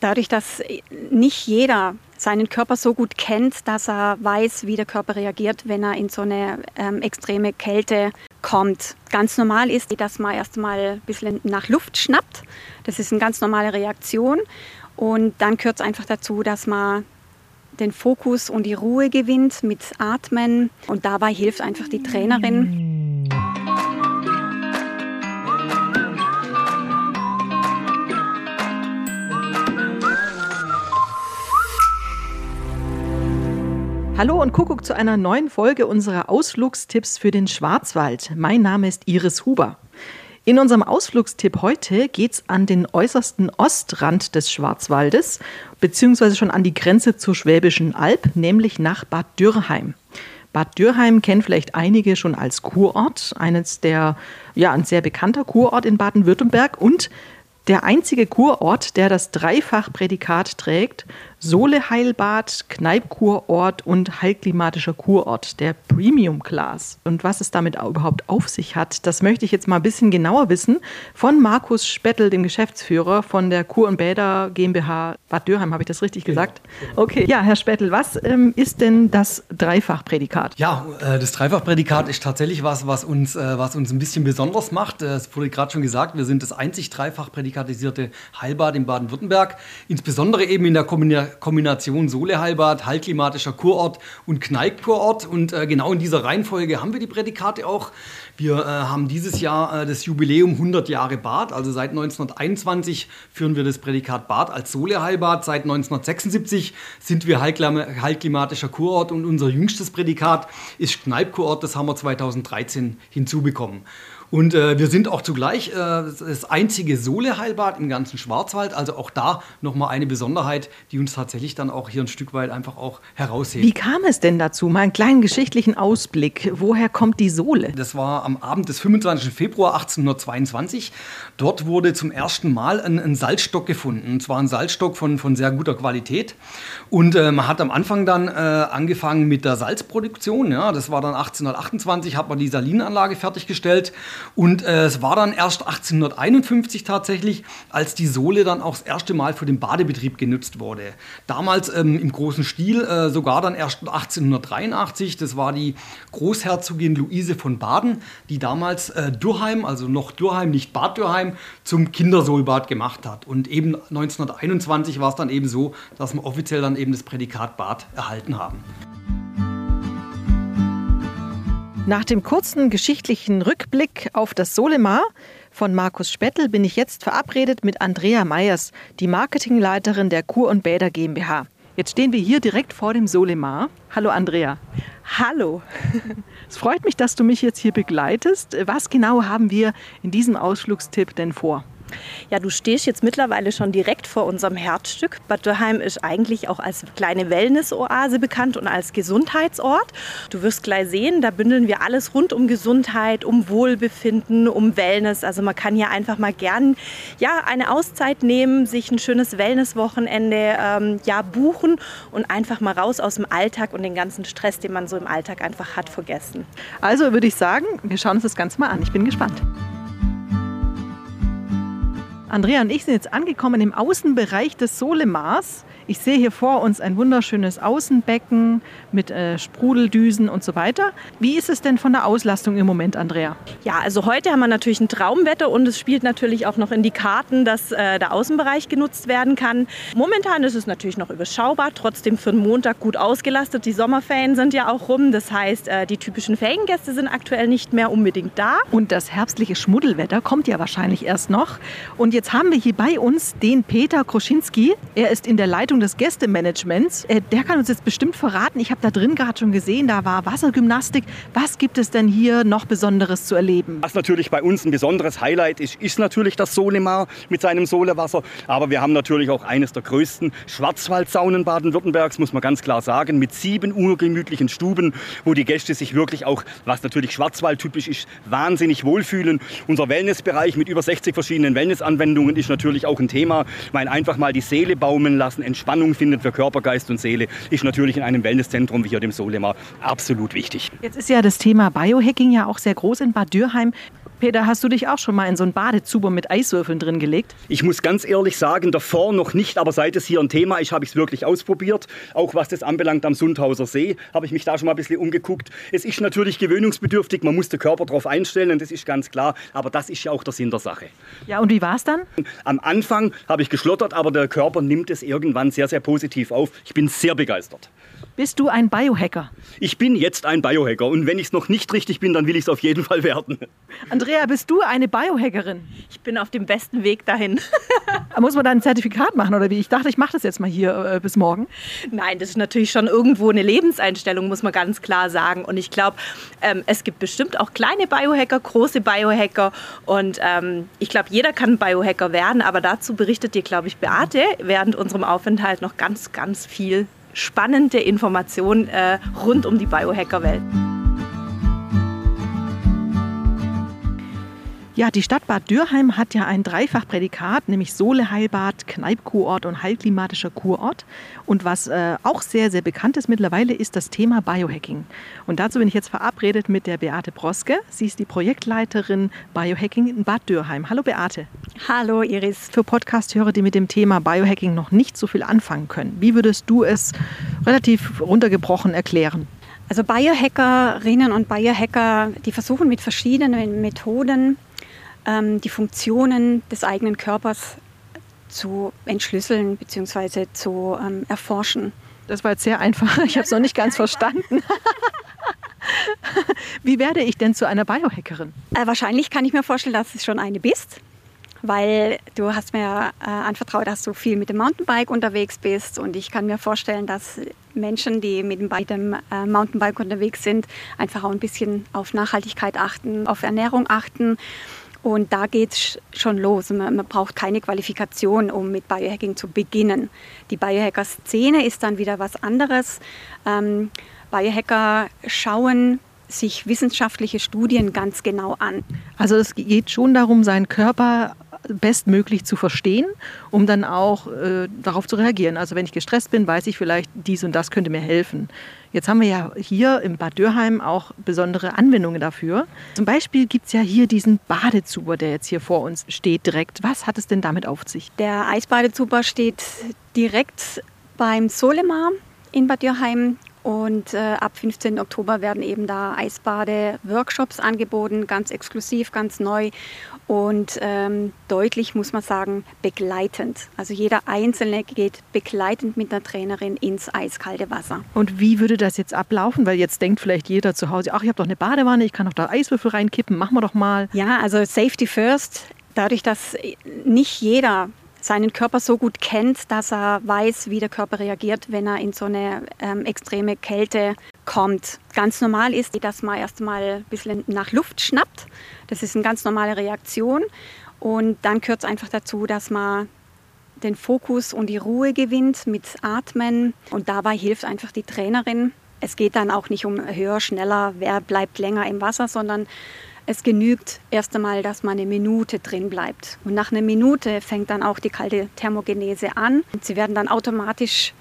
Dadurch, dass nicht jeder seinen Körper so gut kennt, dass er weiß, wie der Körper reagiert, wenn er in so eine ähm, extreme Kälte kommt. Ganz normal ist, dass man erstmal ein bisschen nach Luft schnappt. Das ist eine ganz normale Reaktion. Und dann gehört es einfach dazu, dass man den Fokus und die Ruhe gewinnt mit Atmen. Und dabei hilft einfach die Trainerin. Hallo und Kuckuck zu einer neuen Folge unserer Ausflugstipps für den Schwarzwald. Mein Name ist Iris Huber. In unserem Ausflugstipp heute geht es an den äußersten Ostrand des Schwarzwaldes, beziehungsweise schon an die Grenze zur Schwäbischen Alb, nämlich nach Bad Dürrheim. Bad Dürrheim kennen vielleicht einige schon als Kurort, eines der, ja, ein sehr bekannter Kurort in Baden-Württemberg und der einzige Kurort, der das Dreifach-Prädikat trägt, Sohle-Heilbad, Kneipkurort und heilklimatischer Kurort, der Premium Class. Und was es damit überhaupt auf sich hat, das möchte ich jetzt mal ein bisschen genauer wissen von Markus Spettel, dem Geschäftsführer von der Kur- und Bäder GmbH Bad Dürheim. Habe ich das richtig genau. gesagt? Okay, ja, Herr Spettel, was ähm, ist denn das Dreifach-Prädikat? Ja, äh, das Dreifach-Prädikat ist tatsächlich was, was uns, äh, was uns ein bisschen besonders macht. Äh, es wurde gerade schon gesagt, wir sind das einzig Dreifach-prädikatisierte Heilbad in Baden-Württemberg. Insbesondere eben in der Kombination Kombination Soleheilbad, Heilklimatischer Kurort und Kneippkurort. Und äh, genau in dieser Reihenfolge haben wir die Prädikate auch. Wir äh, haben dieses Jahr äh, das Jubiläum 100 Jahre Bad. Also seit 1921 führen wir das Prädikat Bad als Soleheilbad. Seit 1976 sind wir heilklimatischer Kurort und unser jüngstes Prädikat ist Kneippkurort. Das haben wir 2013 hinzubekommen. Und äh, wir sind auch zugleich äh, das einzige Sohle-Heilbad im ganzen Schwarzwald. Also auch da nochmal eine Besonderheit, die uns tatsächlich dann auch hier ein Stück weit einfach auch heraushebt. Wie kam es denn dazu? Mal einen kleinen geschichtlichen Ausblick. Woher kommt die Sohle? Das war am Abend des 25. Februar 1822. Dort wurde zum ersten Mal ein, ein Salzstock gefunden. Und zwar ein Salzstock von, von sehr guter Qualität. Und äh, man hat am Anfang dann äh, angefangen mit der Salzproduktion. Ja, das war dann 1828, hat man die Salinanlage fertiggestellt. Und äh, es war dann erst 1851 tatsächlich, als die Sohle dann auch das erste Mal für den Badebetrieb genutzt wurde. Damals ähm, im großen Stil, äh, sogar dann erst 1883. Das war die Großherzogin Luise von Baden, die damals äh, Durheim, also noch Durheim, nicht Bad Durheim, zum Kindersohlbad gemacht hat. Und eben 1921 war es dann eben so, dass wir offiziell dann eben das Prädikat Bad erhalten haben. Nach dem kurzen geschichtlichen Rückblick auf das Solemar von Markus Spettel bin ich jetzt verabredet mit Andrea Meyers, die Marketingleiterin der Kur und Bäder GmbH. Jetzt stehen wir hier direkt vor dem Solemar. Hallo Andrea. Hallo. Es freut mich, dass du mich jetzt hier begleitest. Was genau haben wir in diesem Ausflugstipp denn vor? Ja, du stehst jetzt mittlerweile schon direkt vor unserem Herzstück. Bad Dürheim ist eigentlich auch als kleine Wellness-Oase bekannt und als Gesundheitsort. Du wirst gleich sehen, da bündeln wir alles rund um Gesundheit, um Wohlbefinden, um Wellness. Also man kann hier einfach mal gern ja, eine Auszeit nehmen, sich ein schönes Wellness-Wochenende ähm, ja, buchen und einfach mal raus aus dem Alltag und den ganzen Stress, den man so im Alltag einfach hat, vergessen. Also würde ich sagen, wir schauen uns das Ganze mal an. Ich bin gespannt. Andrea und ich sind jetzt angekommen im Außenbereich des Solemars. Ich sehe hier vor uns ein wunderschönes Außenbecken mit äh, Sprudeldüsen und so weiter. Wie ist es denn von der Auslastung im Moment, Andrea? Ja, also heute haben wir natürlich ein Traumwetter und es spielt natürlich auch noch in die Karten, dass äh, der Außenbereich genutzt werden kann. Momentan ist es natürlich noch überschaubar, trotzdem für den Montag gut ausgelastet. Die Sommerferien sind ja auch rum, das heißt, äh, die typischen Feriengäste sind aktuell nicht mehr unbedingt da. Und das herbstliche Schmuddelwetter kommt ja wahrscheinlich erst noch. Und jetzt haben wir hier bei uns den Peter Kroschinski. Er ist in der Leitung des Gästemanagements. Äh, der kann uns jetzt bestimmt verraten. Ich habe da drin gerade schon gesehen, da war Wassergymnastik. Was gibt es denn hier noch Besonderes zu erleben? Was natürlich bei uns ein besonderes Highlight ist, ist natürlich das Solemar mit seinem Solewasser. Aber wir haben natürlich auch eines der größten Schwarzwaldsaunen Baden-Württembergs, muss man ganz klar sagen, mit sieben urgemütlichen Stuben, wo die Gäste sich wirklich auch, was natürlich Schwarzwald-typisch ist, wahnsinnig wohlfühlen. Unser Wellnessbereich mit über 60 verschiedenen Wellnessanwendungen ist natürlich auch ein Thema, weil einfach mal die Seele baumeln lassen, Entspannung findet für Körper, Geist und Seele, ist natürlich in einem Wellnesszentrum wie hier dem Solema absolut wichtig. Jetzt ist ja das Thema Biohacking ja auch sehr groß in Bad Dürheim. Peter, hast du dich auch schon mal in so ein Badezuber mit Eiswürfeln drin gelegt? Ich muss ganz ehrlich sagen, davor noch nicht, aber seit es hier ein Thema ist, habe ich es wirklich ausprobiert. Auch was das anbelangt am Sundhauser See, habe ich mich da schon mal ein bisschen umgeguckt. Es ist natürlich gewöhnungsbedürftig, man muss den Körper darauf einstellen und das ist ganz klar, aber das ist ja auch der Sinn der Sache. Ja, und wie war es dann? Am Anfang habe ich geschlottert, aber der Körper nimmt es irgendwann sehr, sehr positiv auf. Ich bin sehr begeistert. Bist du ein Biohacker? Ich bin jetzt ein Biohacker und wenn ich es noch nicht richtig bin, dann will ich es auf jeden Fall werden. Andrea, bist du eine Biohackerin? Ich bin auf dem besten Weg dahin. Muss man da ein Zertifikat machen oder wie? Ich dachte, ich mache das jetzt mal hier äh, bis morgen. Nein, das ist natürlich schon irgendwo eine Lebenseinstellung, muss man ganz klar sagen. Und ich glaube, ähm, es gibt bestimmt auch kleine Biohacker, große Biohacker. Und ähm, ich glaube, jeder kann Biohacker werden. Aber dazu berichtet dir, glaube ich, Beate während unserem Aufenthalt noch ganz, ganz viel spannende Informationen äh, rund um die Biohacker-Welt. Ja, die Stadt Bad Dürheim hat ja ein Dreifachprädikat, nämlich Sohle-Heilbad, Kneipkurort und heilklimatischer Kurort. Und was äh, auch sehr, sehr bekannt ist mittlerweile, ist das Thema Biohacking. Und dazu bin ich jetzt verabredet mit der Beate Broske. Sie ist die Projektleiterin Biohacking in Bad Dürheim. Hallo Beate. Hallo Iris. Für Podcast-Hörer, die mit dem Thema Biohacking noch nicht so viel anfangen können, wie würdest du es relativ runtergebrochen erklären? Also Biohackerinnen und Biohacker, die versuchen mit verschiedenen Methoden ähm, die Funktionen des eigenen Körpers zu entschlüsseln bzw. zu ähm, erforschen. Das war jetzt sehr einfach. Ich habe es noch nicht ganz verstanden. Wie werde ich denn zu einer Biohackerin? Äh, wahrscheinlich kann ich mir vorstellen, dass du schon eine bist, weil du hast mir äh, anvertraut, dass du viel mit dem Mountainbike unterwegs bist und ich kann mir vorstellen, dass Menschen, die mit dem, mit dem äh, Mountainbike unterwegs sind, einfach auch ein bisschen auf Nachhaltigkeit achten, auf Ernährung achten und da geht es schon los. Man, man, braucht keine Qualifikation, um mit Biohacking zu beginnen. Die Biohacker-Szene ist dann wieder was anderes. Ähm, Biohacker schauen sich wissenschaftliche Studien ganz genau an. Also es geht schon darum, seinen Körper bestmöglich zu verstehen, um dann auch äh, darauf zu reagieren. Also wenn ich gestresst bin, weiß ich vielleicht, dies und das könnte mir helfen. Jetzt haben wir ja hier im Bad Dürheim auch besondere Anwendungen dafür. Zum Beispiel gibt es ja hier diesen Badezuber, der jetzt hier vor uns steht direkt. Was hat es denn damit auf sich? Der Eisbadezuber steht direkt beim Solemar in Bad Dürheim und äh, ab 15. Oktober werden eben da Eisbade-Workshops angeboten, ganz exklusiv, ganz neu und ähm, deutlich, muss man sagen, begleitend. Also jeder Einzelne geht begleitend mit einer Trainerin ins eiskalte Wasser. Und wie würde das jetzt ablaufen? Weil jetzt denkt vielleicht jeder zu Hause, ach, ich habe doch eine Badewanne, ich kann doch da Eiswürfel reinkippen, machen wir doch mal. Ja, also Safety First. Dadurch, dass nicht jeder seinen Körper so gut kennt, dass er weiß, wie der Körper reagiert, wenn er in so eine ähm, extreme Kälte kommt. Ganz normal ist, dass man erstmal ein bisschen nach Luft schnappt. Das ist eine ganz normale Reaktion. Und dann gehört es einfach dazu, dass man den Fokus und die Ruhe gewinnt mit Atmen. Und dabei hilft einfach die Trainerin. Es geht dann auch nicht um höher, schneller, wer bleibt länger im Wasser, sondern es genügt erst einmal, dass man eine Minute drin bleibt. Und nach einer Minute fängt dann auch die kalte Thermogenese an. Und Sie werden dann automatisch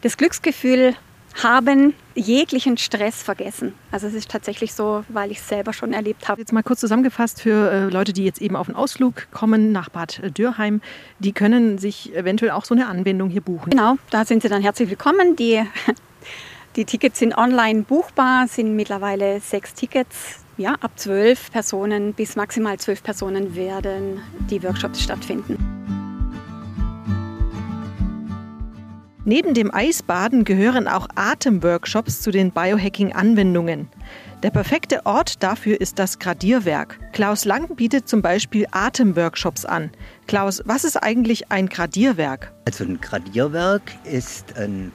das Glücksgefühl haben, jeglichen Stress vergessen. Also es ist tatsächlich so, weil ich es selber schon erlebt habe. Jetzt mal kurz zusammengefasst für äh, Leute, die jetzt eben auf einen Ausflug kommen nach Bad Dürheim, die können sich eventuell auch so eine Anwendung hier buchen. Genau, da sind sie dann herzlich willkommen. Die, die Tickets sind online buchbar, sind mittlerweile sechs Tickets ja, ab zwölf Personen bis maximal zwölf Personen werden die Workshops stattfinden. Neben dem Eisbaden gehören auch Atemworkshops zu den Biohacking-Anwendungen. Der perfekte Ort dafür ist das Gradierwerk. Klaus Lang bietet zum Beispiel Atemworkshops an. Klaus, was ist eigentlich ein Gradierwerk? Also ein Gradierwerk ist ein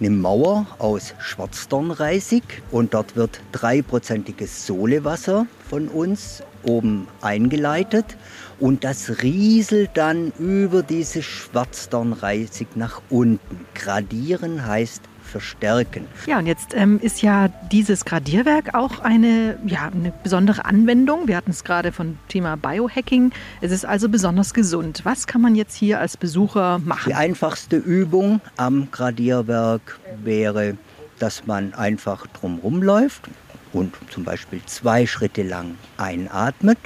eine Mauer aus Schwarzdornreisig und dort wird dreiprozentiges Solewasser von uns oben eingeleitet und das rieselt dann über diese Schwarzdornreisig nach unten. Gradieren heißt verstärken. Ja, und jetzt ähm, ist ja dieses Gradierwerk auch eine, ja, eine besondere Anwendung. Wir hatten es gerade von Thema Biohacking. Es ist also besonders gesund. Was kann man jetzt hier als Besucher machen? Die einfachste Übung am Gradierwerk wäre, dass man einfach drumherum läuft, und zum Beispiel zwei Schritte lang einatmet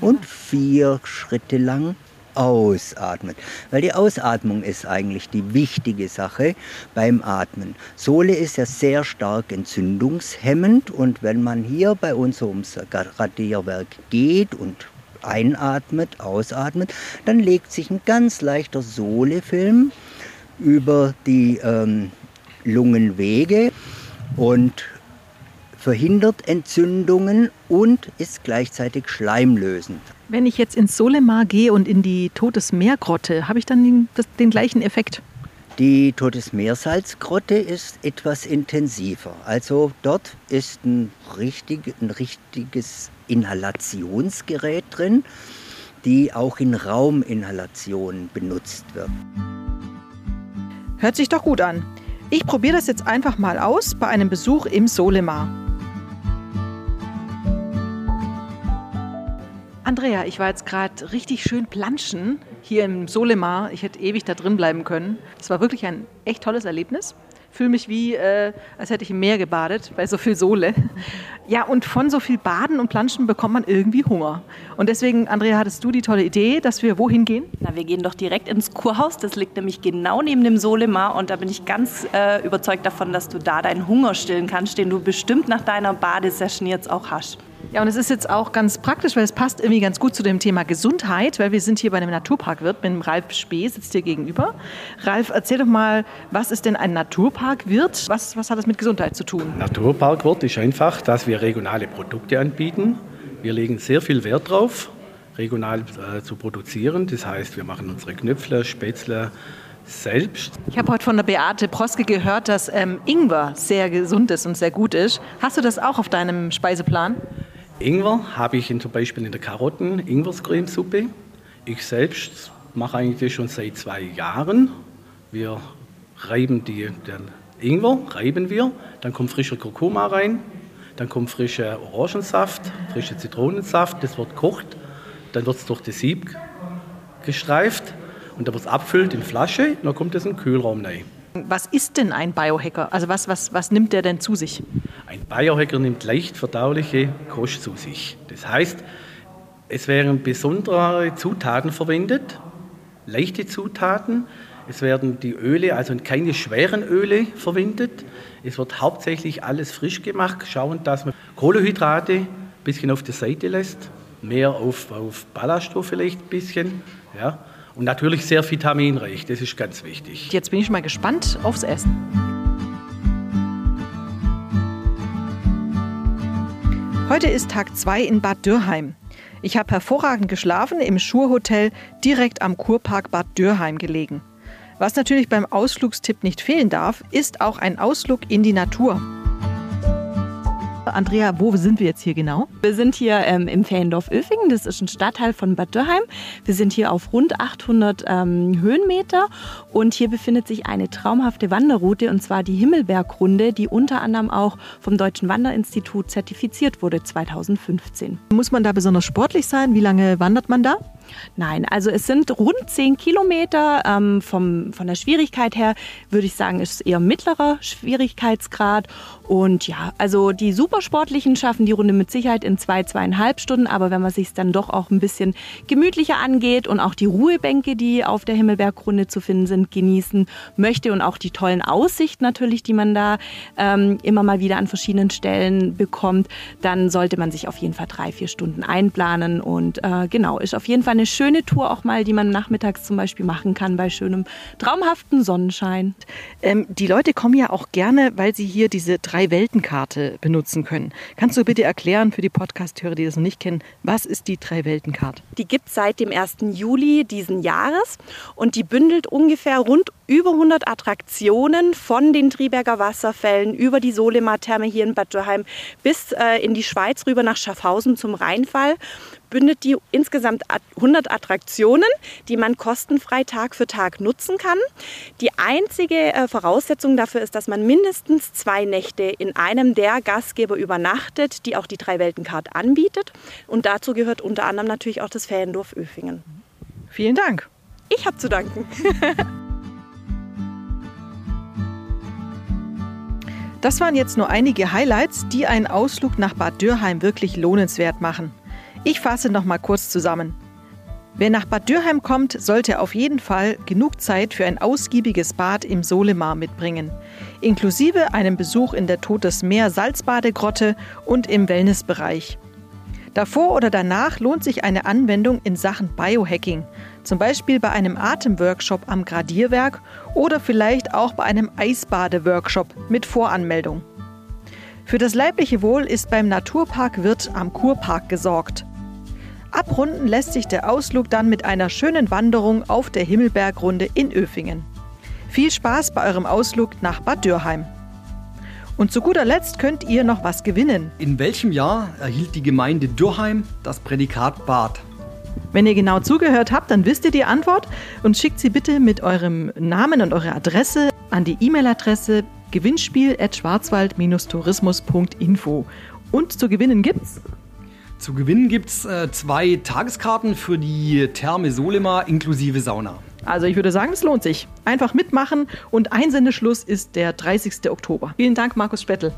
und vier Schritte lang ausatmet. Weil die Ausatmung ist eigentlich die wichtige Sache beim Atmen. Sohle ist ja sehr stark entzündungshemmend und wenn man hier bei uns ums Radierwerk geht und einatmet, ausatmet, dann legt sich ein ganz leichter Sohlefilm über die ähm, Lungenwege und verhindert Entzündungen und ist gleichzeitig schleimlösend. Wenn ich jetzt ins Solemar gehe und in die Todesmeergrotte, habe ich dann den, das, den gleichen Effekt? Die Todesmeersalzgrotte ist etwas intensiver. Also dort ist ein, richtig, ein richtiges Inhalationsgerät drin, die auch in Rauminhalationen benutzt wird. Hört sich doch gut an. Ich probiere das jetzt einfach mal aus bei einem Besuch im Solemar. Andrea, ich war jetzt gerade richtig schön planschen hier im Solemar. Ich hätte ewig da drin bleiben können. Das war wirklich ein echt tolles Erlebnis. Fühle mich wie, äh, als hätte ich im Meer gebadet, bei so viel Sohle. Ja, und von so viel Baden und Planschen bekommt man irgendwie Hunger. Und deswegen, Andrea, hattest du die tolle Idee, dass wir wohin gehen? Na, wir gehen doch direkt ins Kurhaus. Das liegt nämlich genau neben dem Solemar. Und da bin ich ganz äh, überzeugt davon, dass du da deinen Hunger stillen kannst, den du bestimmt nach deiner Badesession jetzt auch hast. Ja, und es ist jetzt auch ganz praktisch, weil es passt irgendwie ganz gut zu dem Thema Gesundheit, weil wir sind hier bei einem Naturparkwirt mit dem Ralf Spee, sitzt hier gegenüber. Ralf, erzähl doch mal, was ist denn ein Naturparkwirt? Was, was hat das mit Gesundheit zu tun? Naturparkwirt ist einfach, dass wir regionale Produkte anbieten. Wir legen sehr viel Wert drauf, regional äh, zu produzieren. Das heißt, wir machen unsere Knöpfle, Spätzle, selbst. Ich habe heute von der Beate Proske gehört, dass ähm, Ingwer sehr gesund ist und sehr gut ist. Hast du das auch auf deinem Speiseplan? Ingwer habe ich in, zum Beispiel in der Karotten, Ingwerscremesuppe. Ich selbst mache eigentlich schon seit zwei Jahren. Wir reiben die, den Ingwer, reiben wir, dann kommt frischer Kurkuma rein, dann kommt frischer Orangensaft, frischer Zitronensaft, das wird kocht, dann wird es durch das Sieb gestreift und dann wird es abfüllt in Flasche und dann kommt es in den Kühlraum rein. Was ist denn ein Biohacker? Also was, was, was nimmt der denn zu sich? Ein Biohacker nimmt leicht verdauliche Kost zu sich. Das heißt, es werden besondere Zutaten verwendet, leichte Zutaten. Es werden die Öle, also keine schweren Öle verwendet. Es wird hauptsächlich alles frisch gemacht, schauen, dass man Kohlenhydrate ein bisschen auf der Seite lässt, mehr auf, auf Ballaststoffe vielleicht ein bisschen. Ja. Und natürlich sehr vitaminreich, das ist ganz wichtig. Jetzt bin ich mal gespannt aufs Essen. Heute ist Tag 2 in Bad Dürrheim. Ich habe hervorragend geschlafen im Schurhotel direkt am Kurpark Bad Dürrheim gelegen. Was natürlich beim Ausflugstipp nicht fehlen darf, ist auch ein Ausflug in die Natur. Andrea, wo sind wir jetzt hier genau? Wir sind hier ähm, im Feriendorf-Öfingen. Das ist ein Stadtteil von Bad Dürrheim. Wir sind hier auf rund 800 ähm, Höhenmeter und hier befindet sich eine traumhafte Wanderroute und zwar die Himmelbergrunde, die unter anderem auch vom Deutschen Wanderinstitut zertifiziert wurde 2015. Muss man da besonders sportlich sein? Wie lange wandert man da? Nein, also es sind rund 10 Kilometer. Ähm, vom, von der Schwierigkeit her würde ich sagen, ist es eher mittlerer Schwierigkeitsgrad. Und ja, also die Supersportlichen schaffen die Runde mit Sicherheit in zwei, zweieinhalb Stunden. Aber wenn man sich dann doch auch ein bisschen gemütlicher angeht und auch die Ruhebänke, die auf der Himmelbergrunde zu finden sind, genießen möchte und auch die tollen Aussichten natürlich, die man da ähm, immer mal wieder an verschiedenen Stellen bekommt, dann sollte man sich auf jeden Fall drei, vier Stunden einplanen. Und äh, genau, ist auf jeden Fall eine schöne Tour auch mal, die man nachmittags zum Beispiel machen kann bei schönem, traumhaften Sonnenschein. Ähm, die Leute kommen ja auch gerne, weil sie hier diese Drei-Welten-Karte benutzen können. Kannst du bitte erklären für die Podcast-Hörer, die das noch nicht kennen, was ist die Drei-Welten-Karte? Die gibt es seit dem 1. Juli diesen Jahres und die bündelt ungefähr rund über 100 Attraktionen von den Triberger Wasserfällen über die Solema-Therme hier in Bad Dürrheim bis äh, in die Schweiz rüber nach Schaffhausen zum Rheinfall bündet die insgesamt 100 Attraktionen, die man kostenfrei Tag für Tag nutzen kann. Die einzige äh, Voraussetzung dafür ist, dass man mindestens zwei Nächte in einem der Gastgeber übernachtet, die auch die Drei-Welten-Card anbietet. Und dazu gehört unter anderem natürlich auch das Feriendorf Öfingen. Vielen Dank. Ich habe zu danken. Das waren jetzt nur einige Highlights, die einen Ausflug nach Bad Dürheim wirklich lohnenswert machen. Ich fasse noch mal kurz zusammen. Wer nach Bad Dürheim kommt, sollte auf jeden Fall genug Zeit für ein ausgiebiges Bad im Solemar mitbringen, inklusive einem Besuch in der Totes Meer Salzbadegrotte und im Wellnessbereich. Davor oder danach lohnt sich eine Anwendung in Sachen Biohacking, zum Beispiel bei einem Atemworkshop am Gradierwerk oder vielleicht auch bei einem Eisbadeworkshop mit Voranmeldung. Für das leibliche Wohl ist beim Naturpark Wirt am Kurpark gesorgt. Abrunden lässt sich der Ausflug dann mit einer schönen Wanderung auf der Himmelbergrunde in Öfingen. Viel Spaß bei eurem Ausflug nach Bad Dürheim. Und zu guter Letzt könnt ihr noch was gewinnen. In welchem Jahr erhielt die Gemeinde Dürheim das Prädikat Bad? Wenn ihr genau zugehört habt, dann wisst ihr die Antwort und schickt sie bitte mit eurem Namen und eurer Adresse an die E-Mail-Adresse gewinnspiel@schwarzwald-tourismus.info. Und zu gewinnen gibt's zu gewinnen gibt es äh, zwei Tageskarten für die Therme Solema inklusive Sauna. Also ich würde sagen, es lohnt sich. Einfach mitmachen und Einsendeschluss ist der 30. Oktober. Vielen Dank, Markus Spettel.